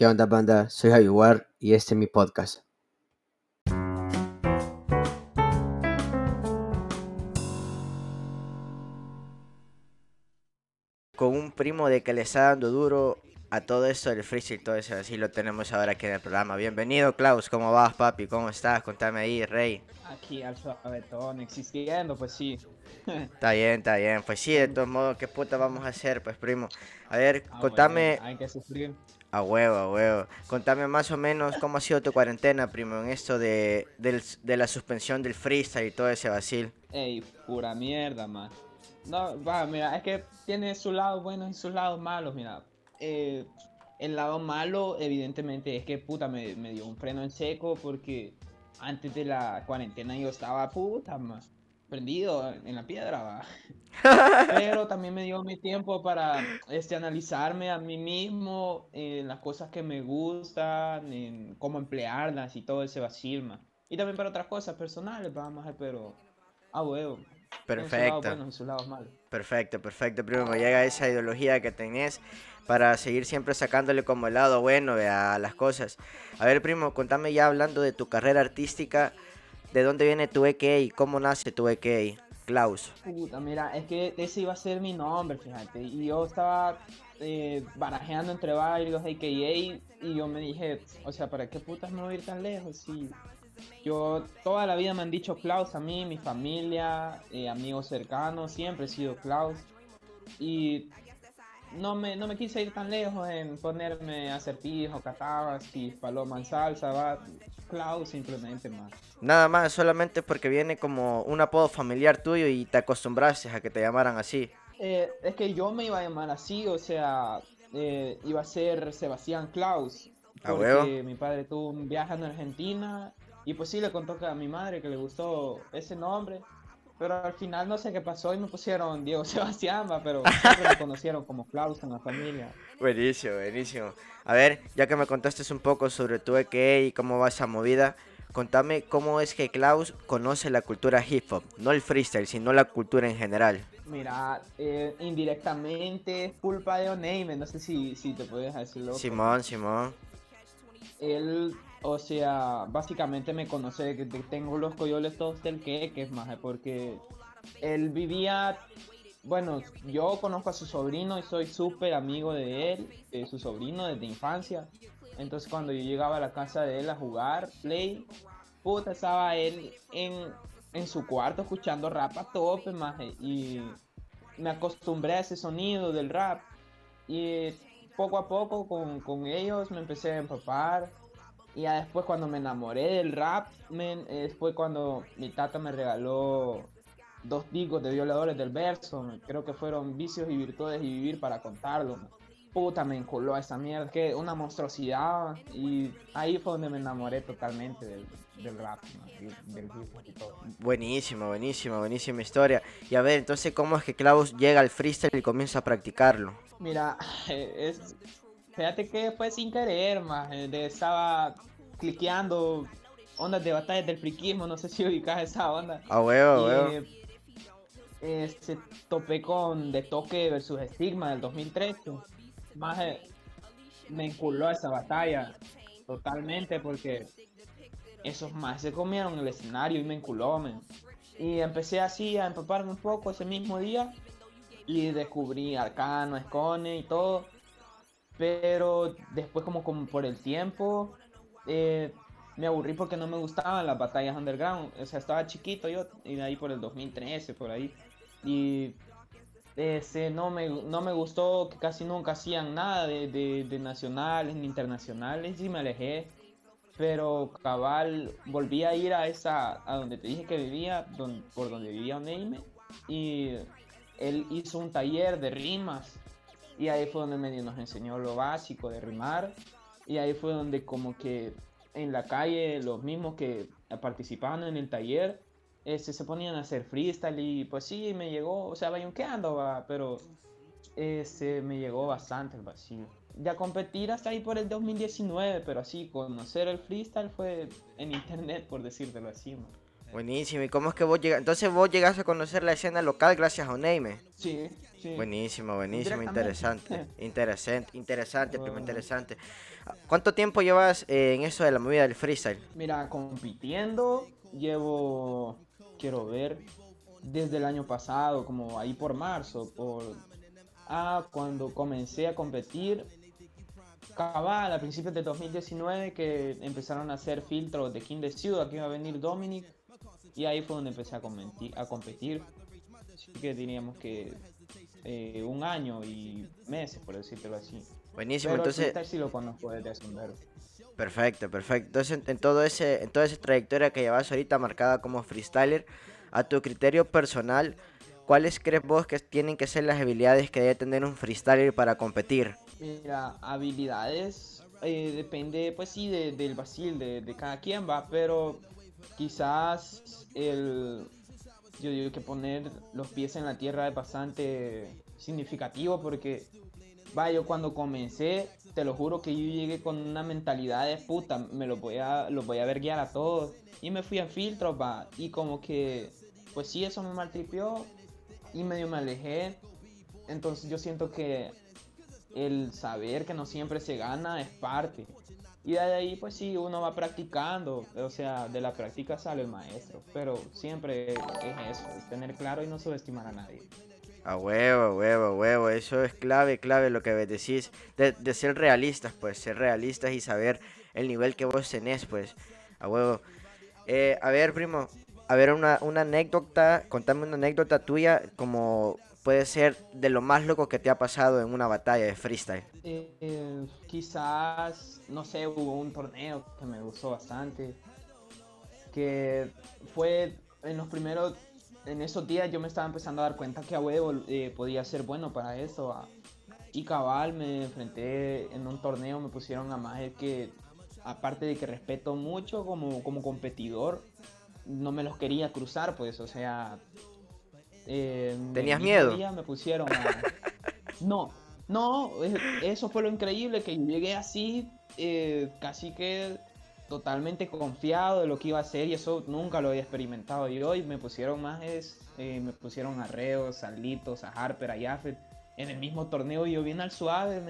¿Qué onda, banda? Soy Javier y este es mi podcast. Con un primo de que le está dando duro a todo esto del freestyle todo eso, así lo tenemos ahora aquí en el programa. Bienvenido, Klaus. ¿Cómo vas, papi? ¿Cómo estás? Contame ahí, Rey. Aquí, alfabetón, existiendo, pues sí. Está bien, está bien. Pues sí, de todos modos, ¿qué puta vamos a hacer, pues, primo? A ver, ah, contame. hay que sufrir. A huevo, a huevo. Contame más o menos cómo ha sido tu cuarentena, primo, en esto de, la suspensión del freestyle y todo ese vacil. Ey, pura mierda, man. No, va, mira, es que tiene su lado bueno y sus lados malos, mira. Eh, el lado malo, evidentemente, es que puta, me, me, dio un freno en seco porque antes de la cuarentena yo estaba puta, más prendido en la piedra, va. Pero también me dio mi tiempo para este, analizarme a mí mismo en las cosas que me gustan, en cómo emplearlas y todo ese vacil, Y también para otras cosas personales, vamos pero a huevo. Perfecto. Perfecto, perfecto. Primero llega esa ideología que tenés para seguir siempre sacándole como el lado bueno a las cosas. A ver, primo, contame ya hablando de tu carrera artística, ¿de dónde viene tu EKI? ¿Cómo nace tu EKI? Klaus. Puta, mira, es que ese iba a ser mi nombre, fíjate. Y yo estaba eh, barajeando entre varios AKA y yo me dije, o sea, ¿para qué putas me voy a ir tan lejos? Sí. Yo toda la vida me han dicho Klaus a mí, mi familia, eh, amigos cercanos, siempre he sido Klaus. Y no me, no me quise ir tan lejos en ponerme acertijo, catabas paloma en salsa, va Klaus simplemente más. Nada más, solamente porque viene como un apodo familiar tuyo y te acostumbraste a que te llamaran así. Eh, es que yo me iba a llamar así, o sea, eh, iba a ser Sebastián Klaus. Porque mi padre tuvo un viaje en Argentina y pues sí le contó que a mi madre que le gustó ese nombre. Pero al final no sé qué pasó y me pusieron Diego Sebastián, pero siempre me conocieron como Klaus en la familia. Buenísimo, buenísimo. A ver, ya que me contaste un poco sobre tu EKE y cómo va esa movida, contame cómo es que Klaus conoce la cultura hip hop, no el freestyle, sino la cultura en general. Mira, eh, indirectamente es culpa de Oneime, no sé si, si te puedes decirlo. Simón, Simón. Él o sea, básicamente me conoce que tengo los coyoles todos del que, que es más, porque él vivía, bueno, yo conozco a su sobrino y soy súper amigo de él, de su sobrino desde infancia. Entonces cuando yo llegaba a la casa de él a jugar Play, puta, estaba él en, en su cuarto escuchando rap a tope, más, y me acostumbré a ese sonido del rap. Y poco a poco con, con ellos me empecé a empapar y ya después cuando me enamoré del rap, men, fue cuando mi tata me regaló dos discos de violadores del verso. Creo que fueron Vicios y Virtudes y Vivir para contarlo. Puta, me enculó esa mierda, que una monstruosidad. Y ahí fue donde me enamoré totalmente del, del rap, del, y todo. Buenísimo, buenísimo, buenísima historia. Y a ver, entonces, ¿cómo es que Klaus llega al freestyle y comienza a practicarlo? Mira, es, Fíjate que fue sin querer, más. Estaba cliqueando ondas de batallas del friquismo, no sé si ubicas esa onda. Ah, huevo, huevo. Eh, se topé con De Toque versus Estigma del 2013. Más me enculó esa batalla totalmente porque esos más se comieron el escenario y me enculó, Y empecé así a empaparme un poco ese mismo día y descubrí Arcano, Escone y todo pero después como, como por el tiempo eh, me aburrí porque no me gustaban las batallas underground. O sea, estaba chiquito yo y de ahí por el 2013, por ahí. Y ese, no, me, no me gustó que casi nunca hacían nada de, de, nacionales ni internacionales y me alejé. Pero cabal, volví a ir a esa, a donde te dije que vivía, por donde vivía Neime. Y él hizo un taller de rimas y ahí fue donde medio nos enseñó lo básico de rimar. Y ahí fue donde como que en la calle los mismos que participaban en el taller este, se ponían a hacer freestyle y pues sí, me llegó, o sea, bayunqueando, va, pero este, me llegó bastante el vacío. Ya competir hasta ahí por el 2019, pero así, conocer el freestyle fue en internet, por decírtelo así. Buenísimo. ¿Y cómo es que vos llegas? Entonces vos llegas a conocer la escena local gracias a Oneime. Sí, sí. Buenísimo, buenísimo, interesante. Interesante, interesante, primo, interesante. ¿Cuánto tiempo llevas eh, en eso de la movida del freestyle? Mira, compitiendo llevo, quiero ver, desde el año pasado, como ahí por marzo, por... Ah, cuando comencé a competir, cabal, a principios de 2019, que empezaron a hacer filtros de King de Ciudad, que iba a venir Dominic, y ahí fue donde empecé a, a competir. Así que diríamos que eh, un año y meses, por decirlo así. Buenísimo, entonces... sí lo conozco desde hace Perfecto, perfecto. Entonces, en, todo ese, en toda esa trayectoria que llevas ahorita marcada como freestyler, a tu criterio personal, ¿cuáles crees vos que tienen que ser las habilidades que debe tener un freestyler para competir? Mira, habilidades eh, depende, pues sí, del vacil de, de, cada quien va, pero quizás el, yo digo que poner los pies en la tierra es bastante significativo porque, vaya, yo cuando comencé, te lo juro que yo llegué con una mentalidad de puta, me lo voy a, los voy a ver guiar a todos y me fui a filtros, va, y como que, pues sí, eso me maltripió y medio me alejé, entonces yo siento que el saber que no siempre se gana es parte. Y de ahí, pues sí, uno va practicando, o sea, de la práctica sale el maestro, pero siempre es eso, es tener claro y no subestimar a nadie. A huevo, huevo, huevo, eso es clave, clave lo que decís, de, de, ser realistas, pues, ser realistas y saber el nivel que vos tenés, pues, a huevo. Eh, a ver, primo, a ver una, una anécdota, contame una anécdota tuya como puede ser de lo más loco que te ha pasado en una batalla de freestyle? Eh, quizás, no sé, hubo un torneo que me gustó bastante, que fue en los primeros, en esos días yo me estaba empezando a dar cuenta que a huevo eh, podía ser bueno para eso. y cabal, me enfrenté en un torneo, me pusieron a más que, aparte de que respeto mucho como, como competidor, no me los quería cruzar, pues, o sea, eh, ¿Tenías miedo? me pusieron No, no, eso fue lo increíble, que llegué así, eh, casi que totalmente confiado de lo que iba a hacer y eso nunca lo había experimentado. Y hoy me pusieron más, eh, me pusieron a Reos, a Litos, a Harper, a Jaffet en el mismo torneo y yo vine al suave,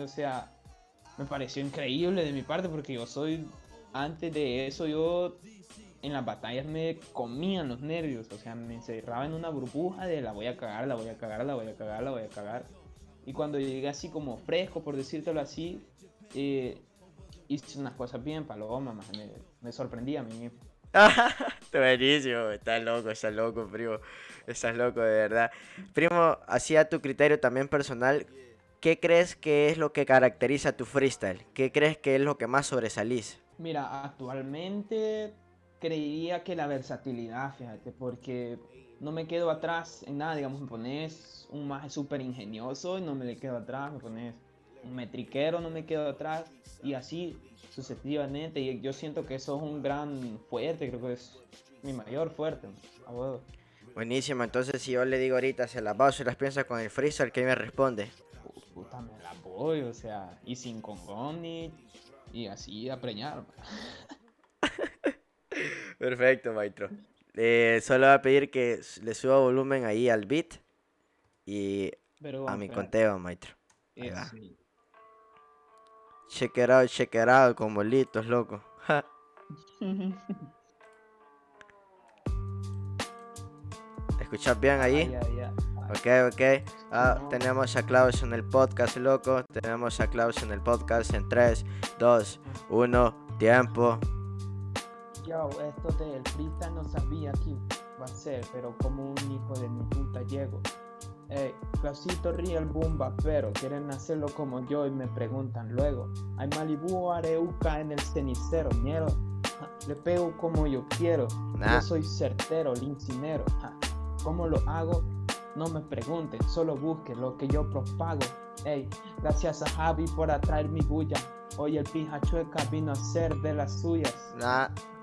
o sea, me pareció increíble de mi parte porque yo soy, antes de eso yo en las batallas me comían los nervios, o sea, me encerraba en una burbuja de la voy a cagar, la voy a cagar, la voy a cagar, la voy a cagar. Y cuando llegué así como fresco, por decírtelo así, eh, hice unas cosas bien, paloma, me, me sorprendí a mí mismo. Buenísimo, estás loco, estás loco, primo. Estás loco, de verdad. Primo, así a tu criterio también personal, ¿qué crees que es lo que caracteriza tu freestyle? ¿Qué crees que es lo que más sobresalís? Mira, actualmente creería que la versatilidad, fíjate, porque no me quedo atrás en nada, digamos, me pones un maje súper ingenioso y no me le quedo atrás, me pones un metriquero, no me quedo atrás, y así sucesivamente, y yo siento que eso es un gran fuerte, creo que es mi mayor fuerte, Buenísimo, entonces si yo le digo ahorita, se las va y las piensa con el freezer, ¿qué me responde? Puta, me la voy, o sea, y sin congón y, y así a preñar. Perfecto, maestro. Eh, solo voy a pedir que le suba volumen ahí al beat y a mi conteo, maestro. Ahí va. Check it out, check it out, como litos, loco. ¿Escuchas bien ahí? Ok, ok. Ah, tenemos a Klaus en el podcast, loco. Tenemos a Klaus en el podcast en 3, 2, 1, tiempo yo, esto del freestyle no sabía quién va a ser, pero como un hijo de mi puta llego. Ey, Clausito Real Bumba, pero quieren hacerlo como yo y me preguntan luego. Hay Malibu o Areuca en el cenicero, ñero. Le pego como yo quiero. Yo soy certero, lincinero. ¿Cómo lo hago? No me pregunten, solo busquen lo que yo propago. Ey, gracias a Javi por atraer mi bulla. Hoy el pija chueca vino a ser de las suyas.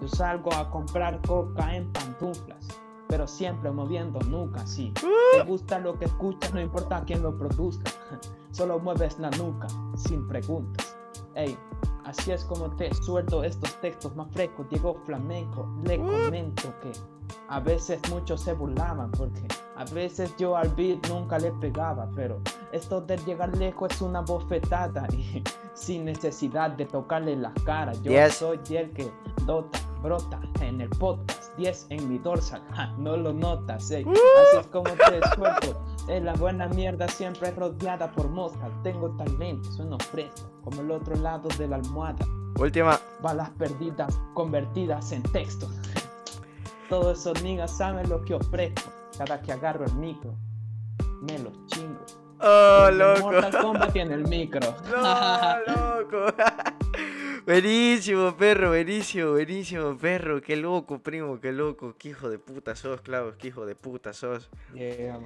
Yo salgo a comprar coca en pantuflas, pero siempre moviendo nuca, sí. Uh. Te gusta lo que escuchas, no importa quién lo produzca. Solo mueves la nuca, sin preguntas. Así es como te suelto estos textos más frescos. Diego Flamenco, le uh. comento que a veces muchos se burlaban porque a veces yo al beat nunca le pegaba, pero esto de llegar lejos es una bofetada y sin necesidad de tocarle las caras. Yo soy el que dota, brota en el podcast, 10 en mi dorsal, no lo notas, eh. así es como te suelto. En la buena mierda siempre rodeada por moscas, tengo talento, sueno fresco, como el otro lado de la almohada. Última. Balas perdidas convertidas en texto. Todos esos niggas saben lo que ofrezco. Cada que agarro el micro, me los chingo. Oh, loco. Mortal Kombat tiene el micro. No, loco. Buenísimo, perro, buenísimo, buenísimo, perro. Qué loco, primo, qué loco. Qué hijo de puta sos, Clavos, qué hijo de puta sos. Yeah.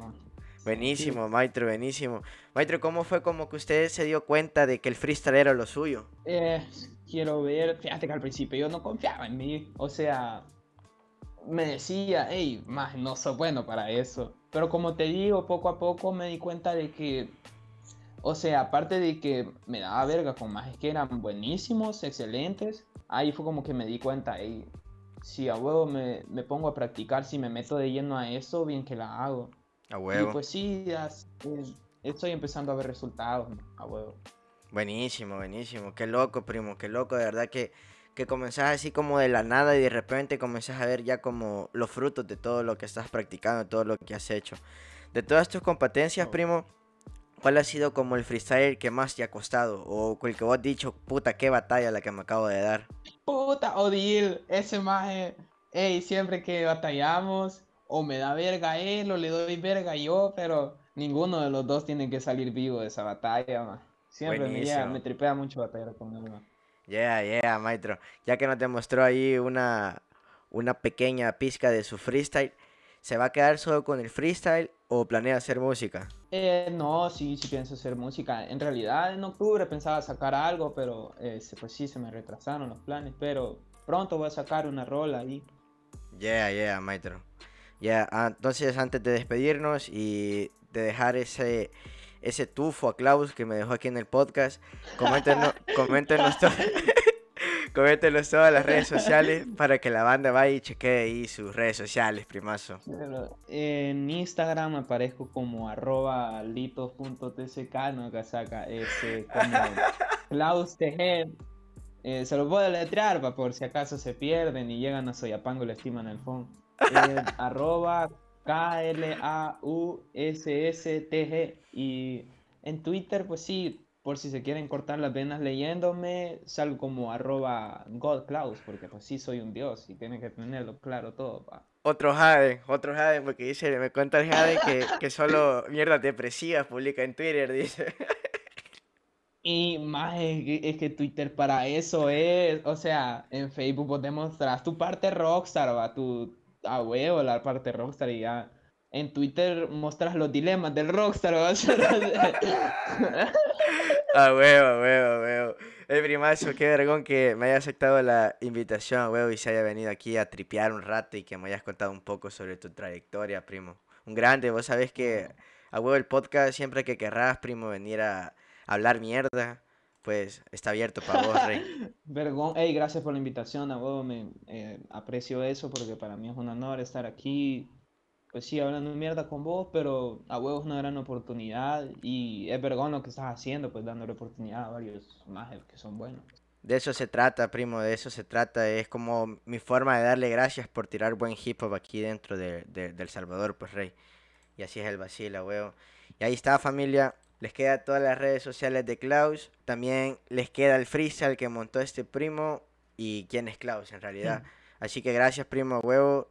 Buenísimo, Maestro, buenísimo. Maestro, ¿cómo fue como que usted se dio cuenta de que el freestyle era lo suyo? Eh, quiero ver, fíjate que al principio yo no confiaba en mí, o sea, me decía, hey, más no soy bueno para eso. Pero como te digo, poco a poco me di cuenta de que, o sea, aparte de que me daba verga con más que eran buenísimos, excelentes, ahí fue como que me di cuenta, hey, si a huevo me, me pongo a practicar, si me meto de lleno a eso, bien que la hago. A huevo. Y pues sí, estoy empezando a ver resultados, a huevo. Buenísimo, buenísimo. Qué loco, primo, qué loco. De verdad que, que comenzás así como de la nada y de repente comenzás a ver ya como los frutos de todo lo que estás practicando, todo lo que has hecho. De todas tus competencias, primo, ¿cuál ha sido como el freestyle que más te ha costado? O el que vos has dicho, puta, qué batalla la que me acabo de dar. Puta, Odil, ese maje, ey, siempre que batallamos, o me da verga él o le doy verga yo, pero ninguno de los dos tiene que salir vivo de esa batalla, Siempre me, me tripea mucho batallar con él, Yeah, yeah, maestro. Ya que nos demostró ahí una, una pequeña pizca de su freestyle, ¿se va a quedar solo con el freestyle o planea hacer música? Eh, no, sí, sí pienso hacer música. En realidad en octubre pensaba sacar algo, pero eh, pues sí, se me retrasaron los planes, pero pronto voy a sacar una rola ahí. Yeah, yeah, maestro. Ya, ah, entonces antes de despedirnos y de dejar ese, ese tufo a Klaus que me dejó aquí en el podcast, coméntenos, coméntenos, coméntenos todas las redes sociales para que la banda vaya y chequee ahí sus redes sociales, primazo. En Instagram aparezco como arroba litos.tck, no casaca, ese como Klaus Tejer. Eh, se lo puedo letrear para por si acaso se pierden y llegan a Soyapango y le estiman el fondo arroba K-L-A-U-S-S-T-G. Y en Twitter, pues sí, por si se quieren cortar las venas leyéndome, salgo como arroba godclaus, porque pues sí soy un dios y tiene que tenerlo claro todo. Otro Jade, otro Jade, porque dice, me cuenta el Jade que, que solo mierdas depresivas publica en Twitter, dice. Y más es que, Twitter para eso es, o sea, en Facebook vos demostras tu parte rockstar, va, tu, a huevo la parte rockstar y ya en Twitter mostras los dilemas del rockstar. a huevo, a huevo, a huevo. El primazo, qué vergón que me haya aceptado la invitación, a huevo, y se haya venido aquí a tripear un rato y que me hayas contado un poco sobre tu trayectoria, primo. Un grande, vos sabés que a huevo el podcast, siempre que querrás, primo, venir a hablar mierda, pues está abierto para vos, Rey. Vergón, hey, gracias por la invitación, a vos me eh, aprecio eso porque para mí es un honor estar aquí, pues sí, hablando mierda con vos, pero a huevo es una gran oportunidad y es vergón lo que estás haciendo, pues dándole oportunidad a varios más que son buenos. De eso se trata, primo, de eso se trata. Es como mi forma de darle gracias por tirar buen hip hop aquí dentro de, El Salvador, pues, Rey. Y así es el vacila, huevo. Y ahí está, familia. Les queda todas las redes sociales de Klaus. También les queda el freestyle que montó este primo. Y quién es Klaus en realidad. Así que gracias, primo huevo.